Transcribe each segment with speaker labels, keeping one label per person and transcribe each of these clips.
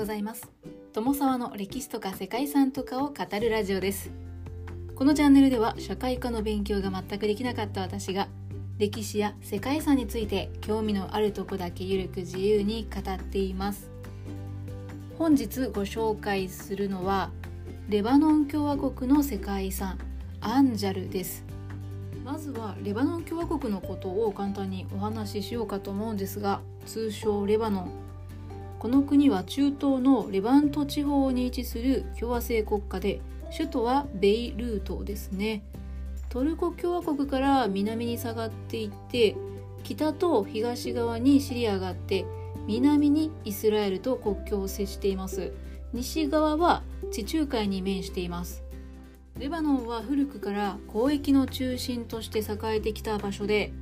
Speaker 1: ございます。友沢の歴史とか世界遺産とかを語るラジオです。このチャンネルでは社会科の勉強が全くできなかった私が歴史や世界遺産について興味のあるとこだけゆるく自由に語っています。本日ご紹介するのはレバノン共和国の世界遺産アンジャルです。まずはレバノン共和国のことを簡単にお話ししようかと思うんですが通称レバノン。この国は中東のレバント地方に位置する共和制国家で首都はベイルートですね。トルコ共和国から南に下がっていって北と東側にシリアがあって南にイスラエルと国境を接しています。西側は地中海に面しています。レバノンは古くから交易の中心として栄えてきた場所で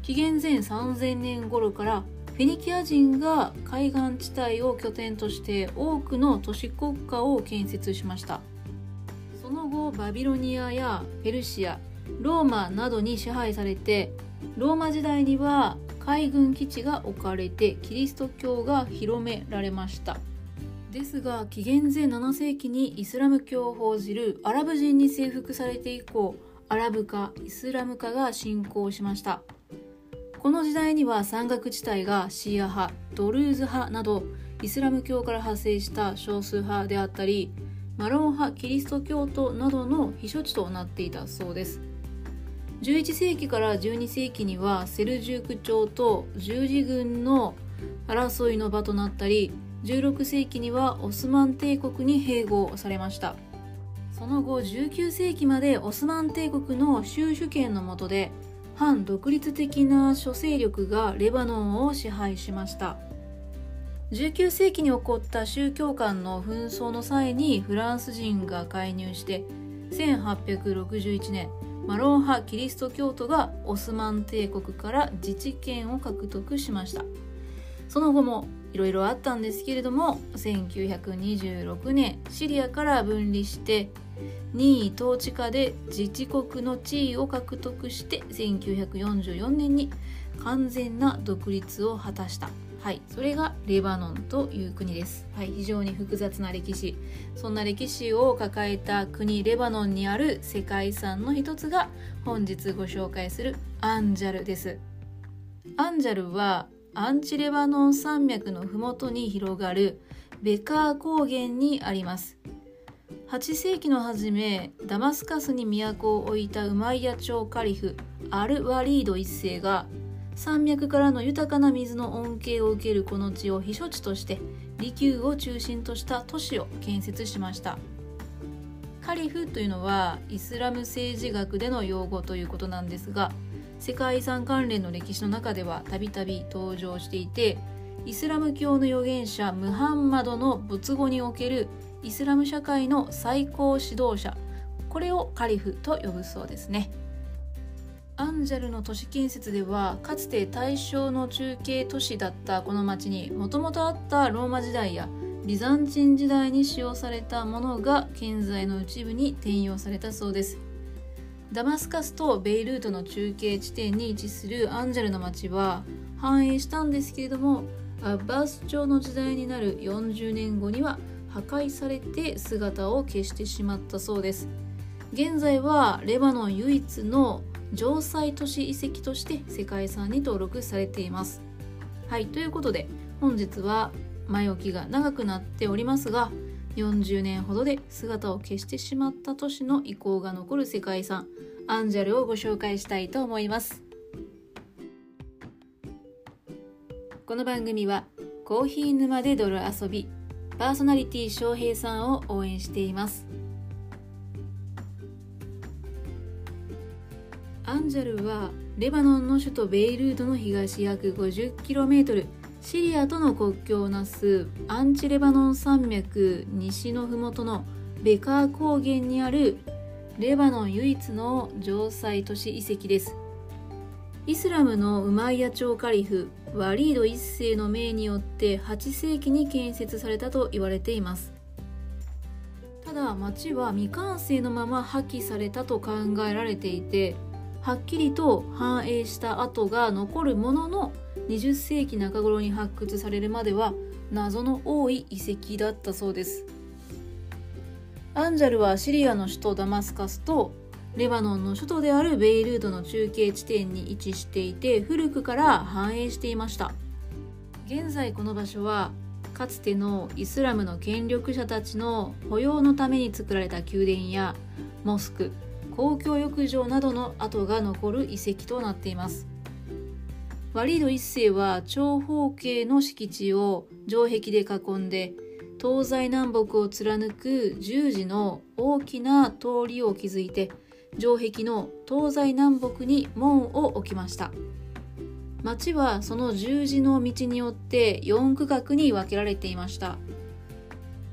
Speaker 1: 紀元前3000年頃からェニキア人が海岸地帯を拠点として多くの都市国家を建設しました。その後バビロニアやペルシアローマなどに支配されてローマ時代には海軍基地が置かれてキリスト教が広められました。ですが紀元前7世紀にイスラム教を報じるアラブ人に征服されて以降アラブ化イスラム化が進行しました。この時代には山岳地帯がシーア派ドルーズ派などイスラム教から派生した少数派であったりマロン派キリスト教徒などの避暑地となっていたそうです。11世紀から12世紀にはセルジューク朝と十字軍の争いの場となったり16世紀にはオスマン帝国に併合されました。その後19世紀までオスマン帝国の宗主権の下で反独立的な諸勢力がレバノンを支配しました。19世紀に起こった宗教間の紛争の際にフランス人が介入して1861年マロン派キリスト教徒がオスマン帝国から自治権を獲得しました。その後もいろいろあったんですけれども1926年シリアから分離して任意統治下で自治国の地位を獲得して1944年に完全な独立を果たしたはい、それがレバノンという国です。はい、非常に複雑な歴史。そんな歴史を抱えた国レバノンにある世界遺産の一つが本日ご紹介するアンジャルです。アンジャルはアンチレバノン山脈の麓に広がるベカー高原にあります。8世紀の初めダマスカスに都を置いたウマイヤ朝カリフアル・ワリード一世が山脈からの豊かな水の恩恵を受けるこの地を避暑地として利休を中心とした都市を建設しました。カリフというのはイスラム政治学での用語ということなんですが世界遺産関連の歴史の中ではたびたび登場していてイスラム教の預言者ムハンマドの没後におけるイスラム社会の最高指導者。これをカリフと呼ぶそうですね。アンジャルの都市建設ではかつて大正の中継都市だったこの町にもともとあったローマ時代やビザンチン時代に使用されたものが現在の一部に転用されたそうです。ダマスカスとベイルートの中継地点に位置するアンジャルの町は繁栄したんですけれどもアッバース朝の時代になる40年後には破壊されて姿を消してしまったそうです。現在はレバノン唯一の城塞都市遺跡として世界遺産に登録されています。はいということで本日は前置きが長くなっておりますが40年ほどで姿を消してしまった都市の遺構が残る世界遺産アンジャルをご紹介したいと思います。この番組はコーヒー沼で泥遊びパーソナリティ翔平さんを応援しています。アンジャルはレバノンの首都ベイルートの東約 50km シリアとの国境をなすアンチレバノン山脈西の麓のベカー高原にあるレバノン唯一の城塞都市遺跡です。イスラムのウマイヤ朝カリフワリード一世の命によって8世紀に建設されたと言われています。ただ町は未完成のまま破棄されたと考えられていてはっきりと繁栄した跡が残るものの20世紀中頃に発掘されるまでは謎の多い遺跡だったそうです。アンジャルはシリアの首都ダマスカスとレバノンの首都であるベイルートの中継地点に位置していて古くから繁栄していました。現在この場所はかつてのイスラムの権力者たちの保養のために作られた宮殿やモスク公共浴場などの跡が残る遺跡となっています。ワリード一世は長方形の敷地を城壁で囲んで東西南北を貫く十字の大きな通りを築いて城壁の東西南北に門を置きました。町はその十字の道によって4区画に分けられていました。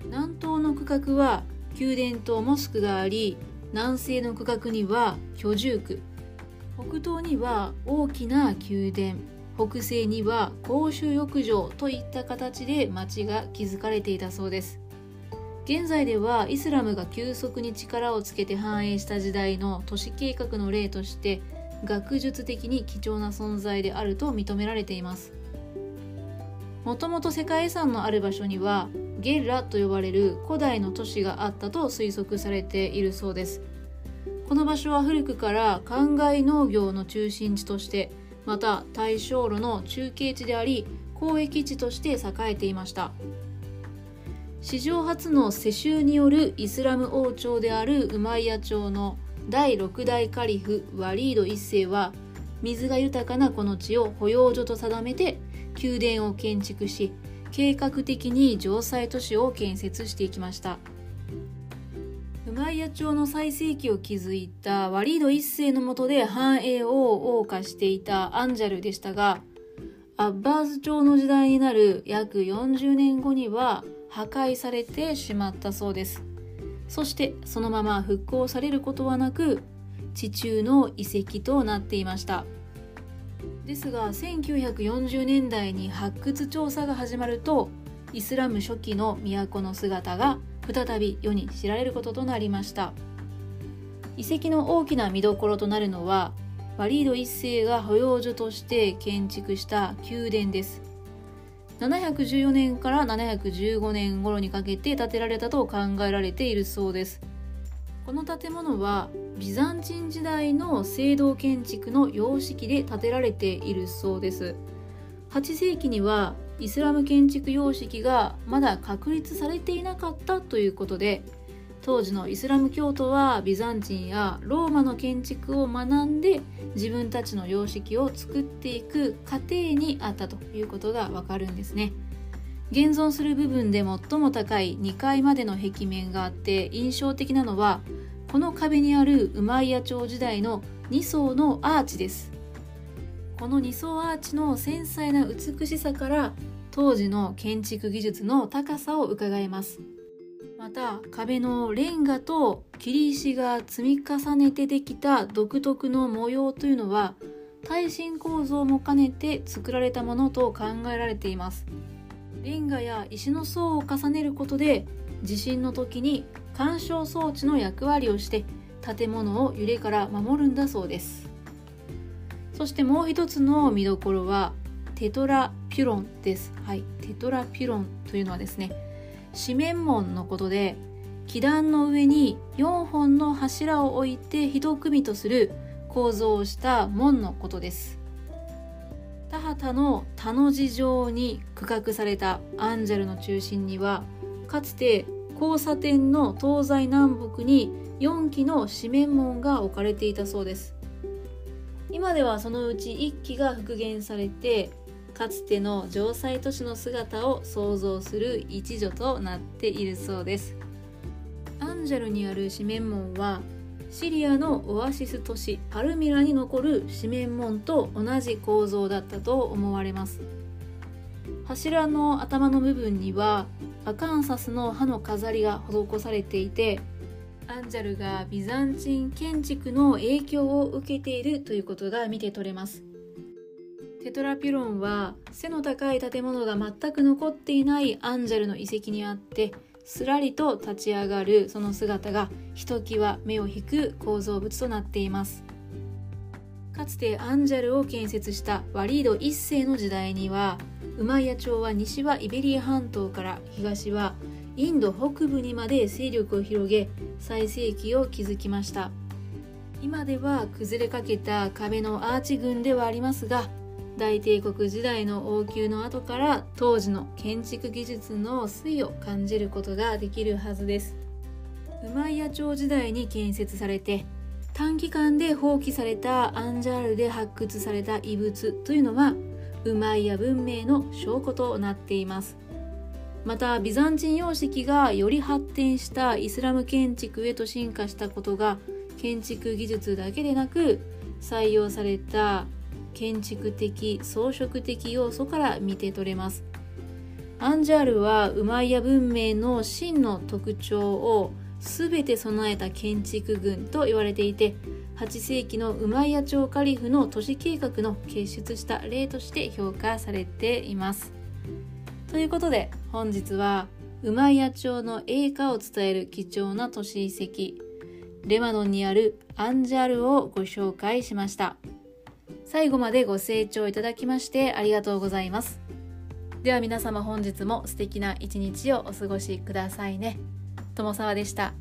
Speaker 1: 南東の区画は宮殿とモスクがあり南西の区画には居住区。北東には大きな宮殿。北西には公衆浴場といった形で町が築かれていたそうです。現在ではイスラムが急速に力をつけて繁栄した時代の都市計画の例として学術的に貴重な存在であると認められています。もともと世界遺産のある場所にはゲッラと呼ばれる古代の都市があったと推測されているそうです。この場所は古くから灌漑農業の中心地としてまた大正路の中継地であり交易地として栄えていました。史上初の世襲によるイスラム王朝であるウマイヤ朝の第6代カリフワリード1世は水が豊かなこの地を保養所と定めて宮殿を建築し計画的に城塞都市を建設していきました。ウマイヤ朝の最盛期を築いたワリード1世の下で繁栄を謳歌していたアンジャルでしたがアッバーズ朝の時代になる約40年後には破壊されてしまったそうです。そしてそのまま復興されることはなく地中の遺跡となっていました。ですが1940年代に発掘調査が始まるとイスラム初期の都の姿が再び世に知られることとなりました。遺跡の大きな見どころとなるのはワリード1世が保養所として建築した宮殿です。714年から715年頃にかけて建てられたと考えられているそうです。この建物はビザンチン時代の聖堂建築の様式で建てられているそうです。8世紀にはイスラム建築様式がまだ確立されていなかったということで当時のイスラム教徒はビザンチンやローマの建築を学んで自分たちの様式を作っていく過程にあったということがわかるんですね。現存する部分で最も高い2階までの壁面があって印象的なのはこの壁にあるウマイヤ朝時代の2層のアーチです。この2層アーチの繊細な美しさから当時の建築技術の高さをうかがえます。また壁のレンガと切石が積み重ねてできた独特の模様というのは耐震構造も兼ねて作られたものと考えられています。レンガや石の層を重ねることで地震の時に干渉装置の役割をして建物を揺れから守るんだそうです。そしてもう一つの見どころはテトラピュロンです。はいテトラピュロンというのはですね四面門のことで基壇の上に4本の柱を置いて一組とする構造をした門のことです。田畑の田の字状に区画されたアンジェルの中心にはかつて交差点の東西南北に4基の四面門が置かれていたそうです。今ではそのうち1基が復元されてかつての城塞都市の姿を想像する一助となっているそうです。アンジェルにある四面門はシリアのオアシス都市パルミラに残る四面門と同じ構造だったと思われます。柱の頭の部分にはアカンサスの葉の飾りが施されていてアンジャルがビザンチン建築の影響を受けているということが見て取れます。テトラピュロンは背の高い建物が全く残っていないアンジャルの遺跡にあってすらりと立ち上がるその姿がひときわ目を引く構造物となっています。かつてアンジャルを建設したワリード一世の時代にはウマイヤ朝は西はイベリア半島から東はインド北部にまで勢力を広げ最盛期を築きました。今では崩れかけた壁のアーチ群ではありますが大帝国時代の王宮の後から当時の建築技術の推を感じることができるはずです。ウマイヤ朝時代に建設されて短期間で放棄されたアンジャールで発掘された遺物というのはウマイヤ文明の証拠となっています。またビザンチン様式がより発展したイスラム建築へと進化したことが建築技術だけでなく採用された建築的装飾的要素から見て取れますアンジャールはウマイヤ文明の真の特徴を全て備えた建築群と言われていて8世紀のウマイヤ朝カリフの都市計画の結出した例として評価されています。ということで本日はウマイヤ朝の栄華を伝える貴重な都市遺跡レバノンにあるアンジャルをご紹介しました。最後までご清聴いただきましてありがとうございます。では皆様本日も素敵な一日をお過ごしくださいね。友沢でした。